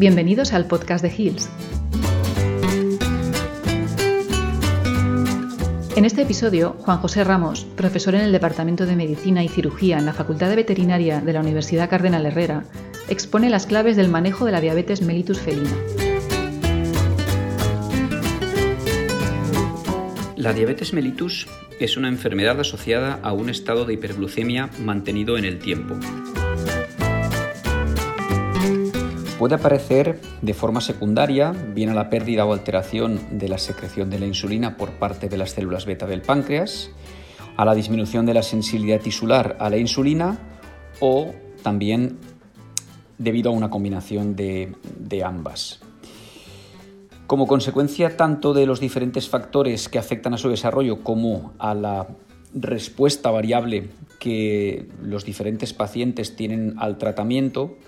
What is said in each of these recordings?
Bienvenidos al podcast de Hills. En este episodio, Juan José Ramos, profesor en el Departamento de Medicina y Cirugía en la Facultad de Veterinaria de la Universidad Cardenal Herrera, expone las claves del manejo de la diabetes mellitus felina. La diabetes mellitus es una enfermedad asociada a un estado de hiperglucemia mantenido en el tiempo. Puede aparecer de forma secundaria, bien a la pérdida o alteración de la secreción de la insulina por parte de las células beta del páncreas, a la disminución de la sensibilidad tisular a la insulina o también debido a una combinación de, de ambas. Como consecuencia tanto de los diferentes factores que afectan a su desarrollo como a la respuesta variable que los diferentes pacientes tienen al tratamiento,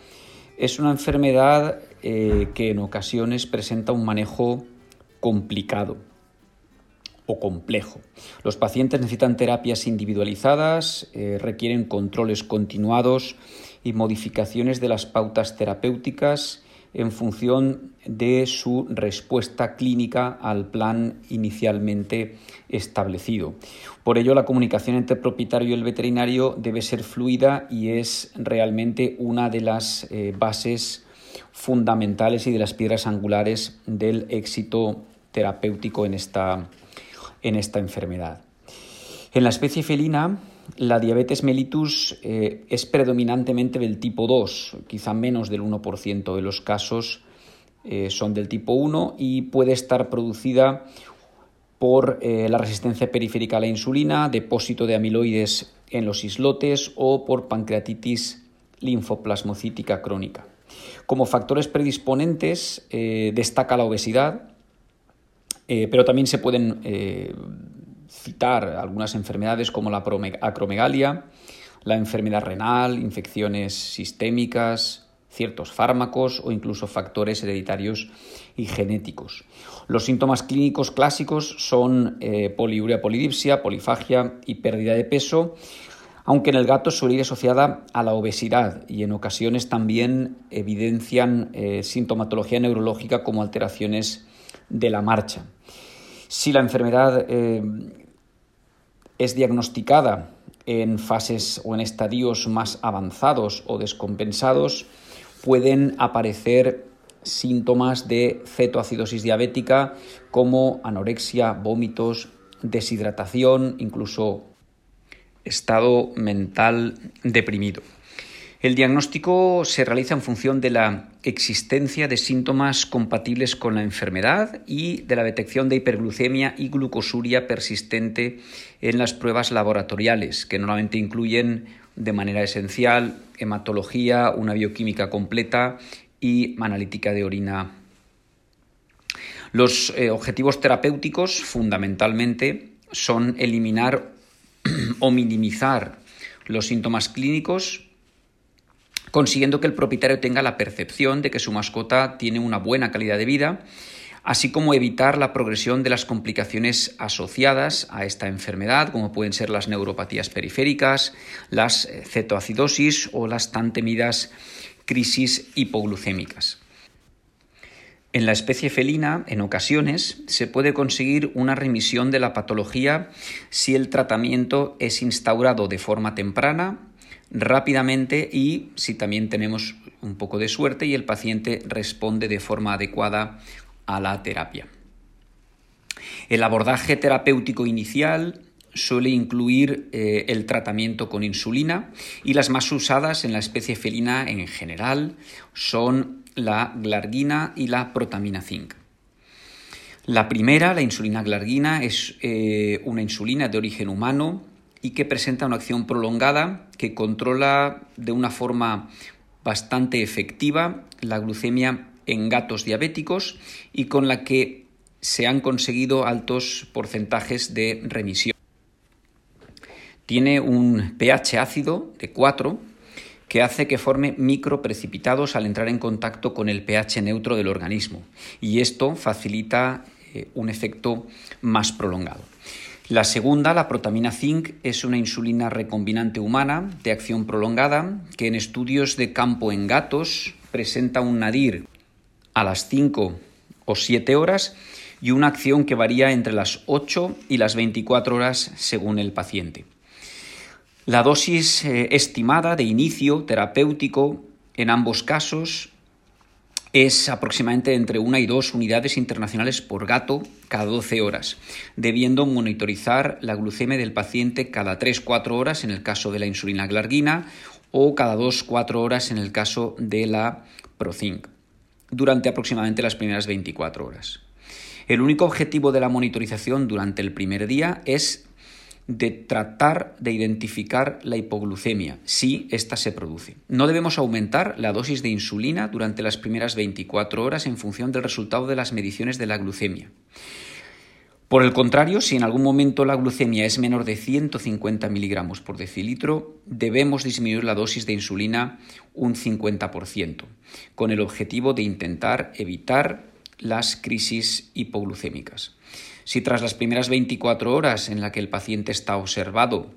es una enfermedad eh, que en ocasiones presenta un manejo complicado o complejo. Los pacientes necesitan terapias individualizadas, eh, requieren controles continuados y modificaciones de las pautas terapéuticas en función de su respuesta clínica al plan inicialmente establecido. Por ello, la comunicación entre el propietario y el veterinario debe ser fluida y es realmente una de las eh, bases fundamentales y de las piedras angulares del éxito terapéutico en esta, en esta enfermedad. En la especie felina, la diabetes mellitus eh, es predominantemente del tipo 2, quizá menos del 1% de los casos eh, son del tipo 1 y puede estar producida por eh, la resistencia periférica a la insulina, depósito de amiloides en los islotes o por pancreatitis linfoplasmocítica crónica. Como factores predisponentes destaca la obesidad, pero también se pueden citar algunas enfermedades como la acromegalia, la enfermedad renal, infecciones sistémicas, ciertos fármacos o incluso factores hereditarios y genéticos. Los síntomas clínicos clásicos son eh, poliuria polidipsia, polifagia y pérdida de peso, aunque en el gato suele ir asociada a la obesidad y en ocasiones también evidencian eh, sintomatología neurológica como alteraciones de la marcha. Si la enfermedad eh, es diagnosticada en fases o en estadios más avanzados o descompensados, pueden aparecer síntomas de cetoacidosis diabética como anorexia, vómitos, deshidratación, incluso estado mental deprimido. El diagnóstico se realiza en función de la existencia de síntomas compatibles con la enfermedad y de la detección de hiperglucemia y glucosuria persistente en las pruebas laboratoriales, que normalmente incluyen de manera esencial hematología, una bioquímica completa y analítica de orina. Los eh, objetivos terapéuticos fundamentalmente son eliminar o minimizar los síntomas clínicos consiguiendo que el propietario tenga la percepción de que su mascota tiene una buena calidad de vida, así como evitar la progresión de las complicaciones asociadas a esta enfermedad, como pueden ser las neuropatías periféricas, las eh, cetoacidosis o las tan temidas crisis hipoglucémicas. En la especie felina, en ocasiones, se puede conseguir una remisión de la patología si el tratamiento es instaurado de forma temprana rápidamente y si también tenemos un poco de suerte y el paciente responde de forma adecuada a la terapia. El abordaje terapéutico inicial suele incluir eh, el tratamiento con insulina y las más usadas en la especie felina en general son la glargina y la protamina zinc. La primera, la insulina glargina, es eh, una insulina de origen humano y que presenta una acción prolongada que controla de una forma bastante efectiva la glucemia en gatos diabéticos y con la que se han conseguido altos porcentajes de remisión. Tiene un pH ácido de 4 que hace que forme microprecipitados al entrar en contacto con el pH neutro del organismo y esto facilita eh, un efecto más prolongado. La segunda, la protamina zinc, es una insulina recombinante humana de acción prolongada que en estudios de campo en gatos presenta un nadir a las 5 o 7 horas y una acción que varía entre las 8 y las 24 horas según el paciente. La dosis eh, estimada de inicio terapéutico en ambos casos es aproximadamente entre una y dos unidades internacionales por gato cada 12 horas, debiendo monitorizar la glucemia del paciente cada 3-4 horas en el caso de la insulina glargina o cada 2-4 horas en el caso de la Prozinc, durante aproximadamente las primeras 24 horas. El único objetivo de la monitorización durante el primer día es de tratar de identificar la hipoglucemia, si ésta se produce. No debemos aumentar la dosis de insulina durante las primeras 24 horas en función del resultado de las mediciones de la glucemia. Por el contrario, si en algún momento la glucemia es menor de 150 miligramos por decilitro, debemos disminuir la dosis de insulina un 50%, con el objetivo de intentar evitar las crisis hipoglucémicas. Si tras las primeras 24 horas en la que el paciente está observado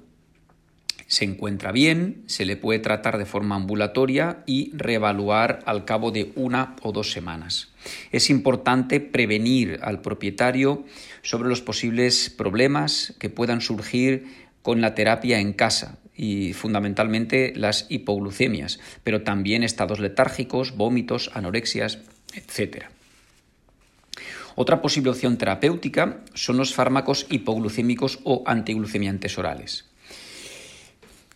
se encuentra bien, se le puede tratar de forma ambulatoria y reevaluar al cabo de una o dos semanas. Es importante prevenir al propietario sobre los posibles problemas que puedan surgir con la terapia en casa y fundamentalmente las hipoglucemias, pero también estados letárgicos, vómitos, anorexias, etc. Otra posible opción terapéutica son los fármacos hipoglucémicos o antiglucemiantes orales.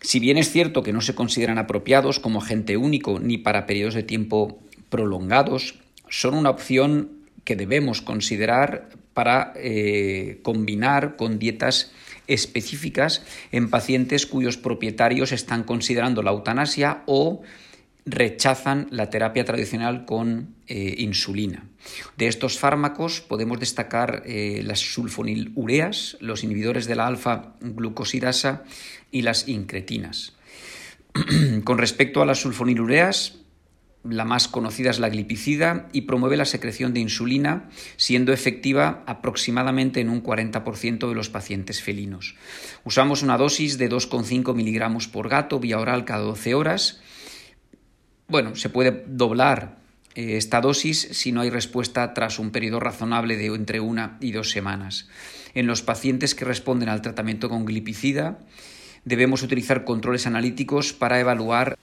Si bien es cierto que no se consideran apropiados como agente único ni para periodos de tiempo prolongados, son una opción que debemos considerar para eh, combinar con dietas específicas en pacientes cuyos propietarios están considerando la eutanasia o rechazan la terapia tradicional con eh, insulina. De estos fármacos podemos destacar eh, las sulfonilureas, los inhibidores de la alfa-glucosidasa y las incretinas. con respecto a las sulfonilureas, la más conocida es la glipicida y promueve la secreción de insulina, siendo efectiva aproximadamente en un 40% de los pacientes felinos. Usamos una dosis de 2,5 miligramos por gato vía oral cada 12 horas bueno, se puede doblar eh, esta dosis si no hay respuesta tras un periodo razonable de entre una y dos semanas. En los pacientes que responden al tratamiento con glipicida, debemos utilizar controles analíticos para evaluar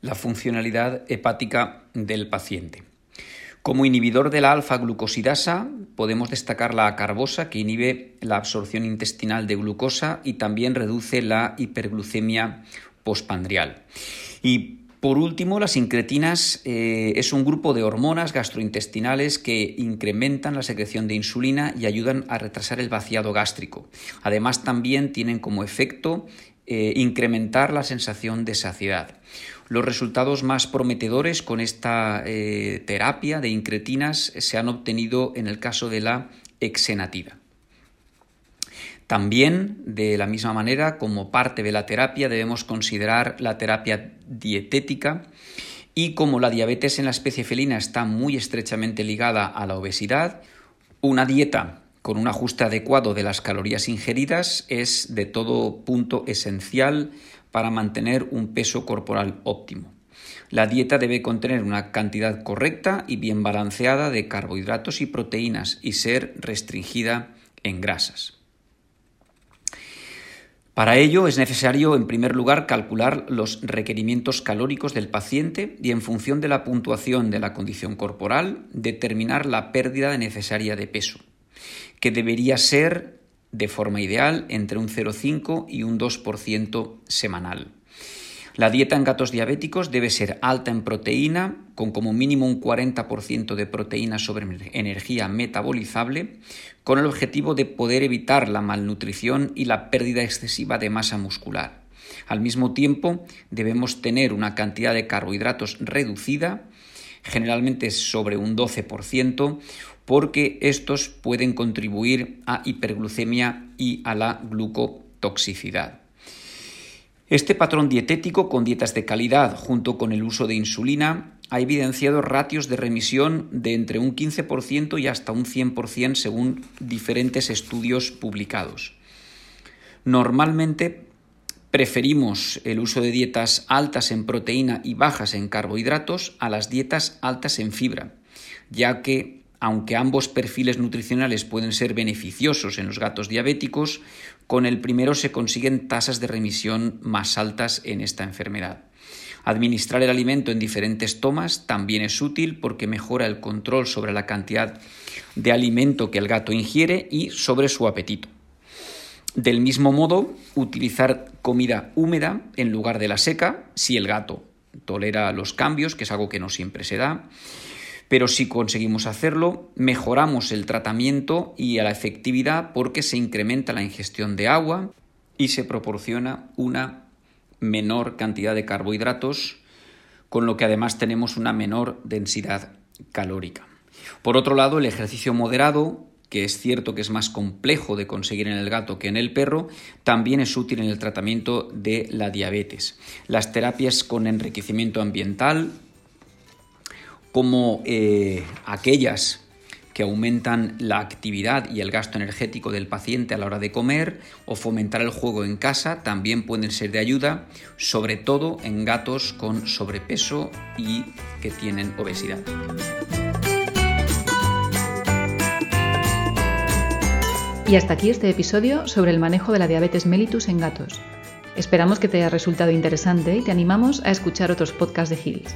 la funcionalidad hepática del paciente. Como inhibidor de la alfa-glucosidasa podemos destacar la carbosa que inhibe la absorción intestinal de glucosa y también reduce la hiperglucemia postpandrial. Y por último, las incretinas eh, es un grupo de hormonas gastrointestinales que incrementan la secreción de insulina y ayudan a retrasar el vaciado gástrico. Además, también tienen como efecto eh, incrementar la sensación de saciedad. Los resultados más prometedores con esta eh, terapia de incretinas se han obtenido en el caso de la exenatida. También, de la misma manera, como parte de la terapia, debemos considerar la terapia dietética y como la diabetes en la especie felina está muy estrechamente ligada a la obesidad, una dieta con un ajuste adecuado de las calorías ingeridas es de todo punto esencial para mantener un peso corporal óptimo. La dieta debe contener una cantidad correcta y bien balanceada de carbohidratos y proteínas y ser restringida en grasas. Para ello es necesario, en primer lugar, calcular los requerimientos calóricos del paciente y, en función de la puntuación de la condición corporal, determinar la pérdida necesaria de peso, que debería ser, de forma ideal, entre un 0,5 y un 2% semanal. La dieta en gatos diabéticos debe ser alta en proteína, con como mínimo un 40% de proteína sobre energía metabolizable, con el objetivo de poder evitar la malnutrición y la pérdida excesiva de masa muscular. Al mismo tiempo, debemos tener una cantidad de carbohidratos reducida, generalmente sobre un 12%, porque estos pueden contribuir a hiperglucemia y a la glucotoxicidad. Este patrón dietético con dietas de calidad junto con el uso de insulina ha evidenciado ratios de remisión de entre un 15% y hasta un 100% según diferentes estudios publicados. Normalmente preferimos el uso de dietas altas en proteína y bajas en carbohidratos a las dietas altas en fibra, ya que aunque ambos perfiles nutricionales pueden ser beneficiosos en los gatos diabéticos, con el primero se consiguen tasas de remisión más altas en esta enfermedad. Administrar el alimento en diferentes tomas también es útil porque mejora el control sobre la cantidad de alimento que el gato ingiere y sobre su apetito. Del mismo modo, utilizar comida húmeda en lugar de la seca, si el gato tolera los cambios, que es algo que no siempre se da. Pero si conseguimos hacerlo, mejoramos el tratamiento y la efectividad porque se incrementa la ingestión de agua y se proporciona una menor cantidad de carbohidratos, con lo que además tenemos una menor densidad calórica. Por otro lado, el ejercicio moderado, que es cierto que es más complejo de conseguir en el gato que en el perro, también es útil en el tratamiento de la diabetes. Las terapias con enriquecimiento ambiental, como eh, aquellas que aumentan la actividad y el gasto energético del paciente a la hora de comer o fomentar el juego en casa también pueden ser de ayuda, sobre todo en gatos con sobrepeso y que tienen obesidad. Y hasta aquí este episodio sobre el manejo de la diabetes mellitus en gatos. Esperamos que te haya resultado interesante y te animamos a escuchar otros podcasts de Hills.